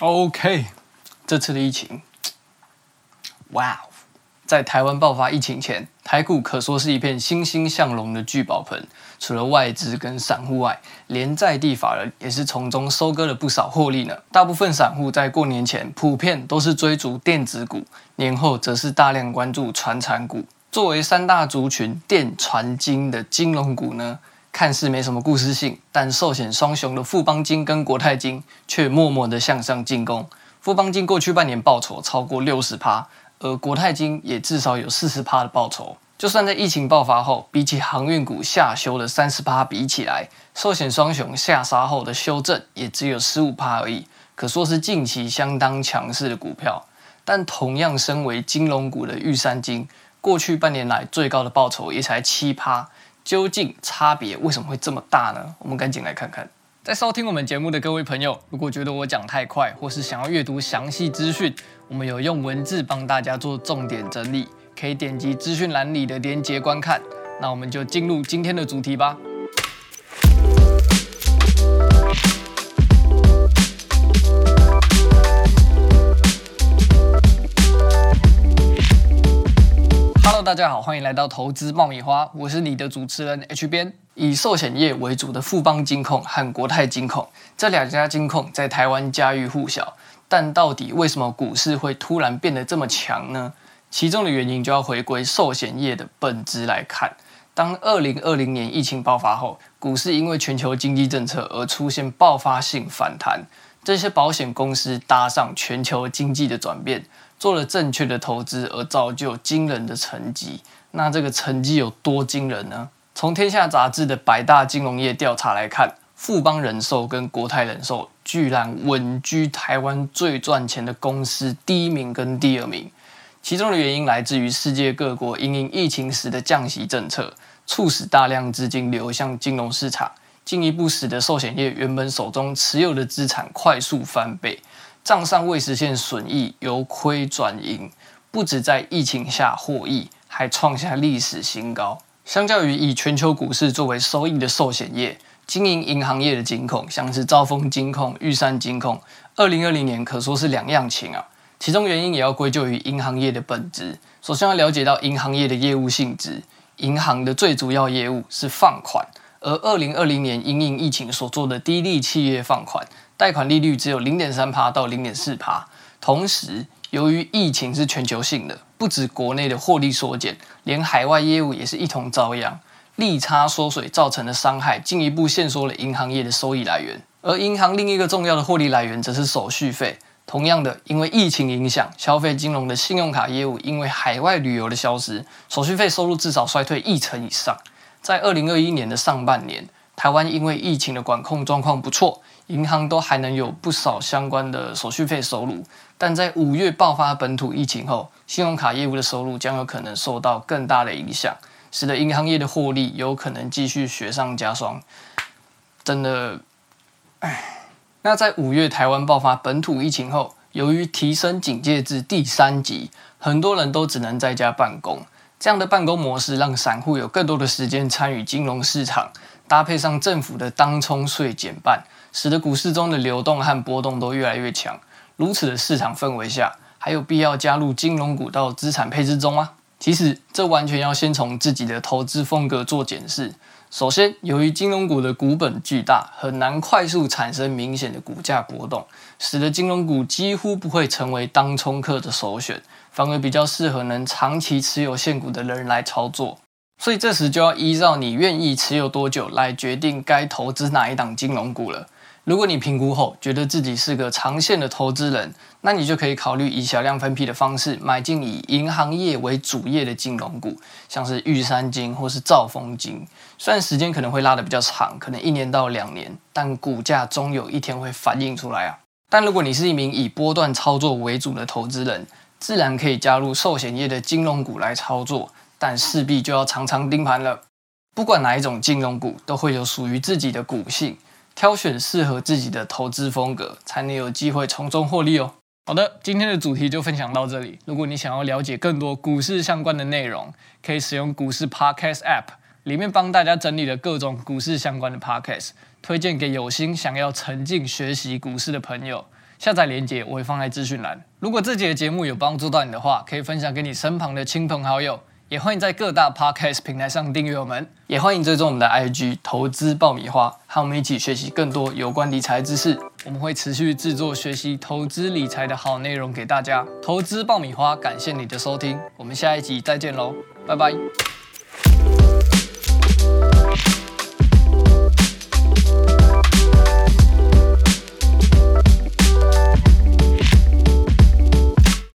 OK，这次的疫情，哇，在台湾爆发疫情前，台股可说是一片欣欣向荣的聚宝盆。除了外资跟散户外，连在地法人也是从中收割了不少获利呢。大部分散户在过年前普遍都是追逐电子股，年后则是大量关注传产股。作为三大族群电传金的金融股呢，看似没什么故事性，但寿险双雄的富邦金跟国泰金却默默的向上进攻。富邦金过去半年报酬超过六十趴，而国泰金也至少有四十趴的报酬。就算在疫情爆发后，比起航运股下修了三十趴比起来，寿险双雄下杀后的修正也只有十五趴而已，可说是近期相当强势的股票。但同样身为金融股的玉山金，过去半年来最高的报酬也才七趴。究竟差别为什么会这么大呢？我们赶紧来看看。在收听我们节目的各位朋友，如果觉得我讲太快，或是想要阅读详细资讯，我们有用文字帮大家做重点整理，可以点击资讯栏里的连接观看。那我们就进入今天的主题吧。大家好，欢迎来到投资爆米花，我是你的主持人 H 编。以寿险业为主的富邦金控和国泰金控这两家金控在台湾家喻户晓，但到底为什么股市会突然变得这么强呢？其中的原因就要回归寿险业的本质来看。当二零二零年疫情爆发后，股市因为全球经济政策而出现爆发性反弹，这些保险公司搭上全球经济的转变。做了正确的投资而造就惊人的成绩，那这个成绩有多惊人呢？从天下杂志的百大金融业调查来看，富邦人寿跟国泰人寿居然稳居台湾最赚钱的公司第一名跟第二名。其中的原因来自于世界各国因应疫情时的降息政策，促使大量资金流向金融市场，进一步使得寿险业原本手中持有的资产快速翻倍。账上未实现损益由亏转盈，不止在疫情下获益，还创下历史新高。相较于以全球股市作为收益的寿险业，经营银行业的金控，像是兆丰金控、玉山金控，二零二零年可说是两样情啊。其中原因也要归咎于银行业的本质。首先要了解到银行业的业务性质，银行的最主要业务是放款，而二零二零年因应疫情所做的低利企业放款。贷款利率只有零点三趴到零点四趴，同时由于疫情是全球性的，不止国内的获利缩减，连海外业务也是一同遭殃，利差缩水造成的伤害进一步限缩了银行业的收益来源。而银行另一个重要的获利来源则是手续费，同样的，因为疫情影响，消费金融的信用卡业务因为海外旅游的消失，手续费收入至少衰退一成以上。在二零二一年的上半年，台湾因为疫情的管控状况不错。银行都还能有不少相关的手续费收入，但在五月爆发本土疫情后，信用卡业务的收入将有可能受到更大的影响，使得银行业的获利有可能继续雪上加霜。真的，唉。那在五月台湾爆发本土疫情后，由于提升警戒至第三级，很多人都只能在家办公。这样的办公模式让散户有更多的时间参与金融市场，搭配上政府的当冲税减半。使得股市中的流动和波动都越来越强。如此的市场氛围下，还有必要加入金融股到资产配置中吗？其实，这完全要先从自己的投资风格做检视。首先，由于金融股的股本巨大，很难快速产生明显的股价波动，使得金融股几乎不会成为当冲客的首选，反而比较适合能长期持有现股的人来操作。所以这时就要依照你愿意持有多久来决定该投资哪一档金融股了。如果你评估后觉得自己是个长线的投资人，那你就可以考虑以小量分批的方式买进以银行业为主业的金融股，像是玉山金或是兆丰金。虽然时间可能会拉得比较长，可能一年到两年，但股价终有一天会反映出来啊。但如果你是一名以波段操作为主的投资人，自然可以加入寿险业的金融股来操作，但势必就要常常盯盘了。不管哪一种金融股，都会有属于自己的股性。挑选适合自己的投资风格，才能有机会从中获利哦。好的，今天的主题就分享到这里。如果你想要了解更多股市相关的内容，可以使用股市 Podcast App，里面帮大家整理了各种股市相关的 Podcast，推荐给有心想要沉浸学习股市的朋友。下载链接我会放在资讯栏。如果这集的节目有帮助到你的话，可以分享给你身旁的亲朋好友。也欢迎在各大 Podcast 平台上订阅我们，也欢迎追踪我们的 IG 投资爆米花，和我们一起学习更多有关理财知识。我们会持续制作学习投资理财的好内容给大家。投资爆米花，感谢你的收听，我们下一集再见喽，拜拜。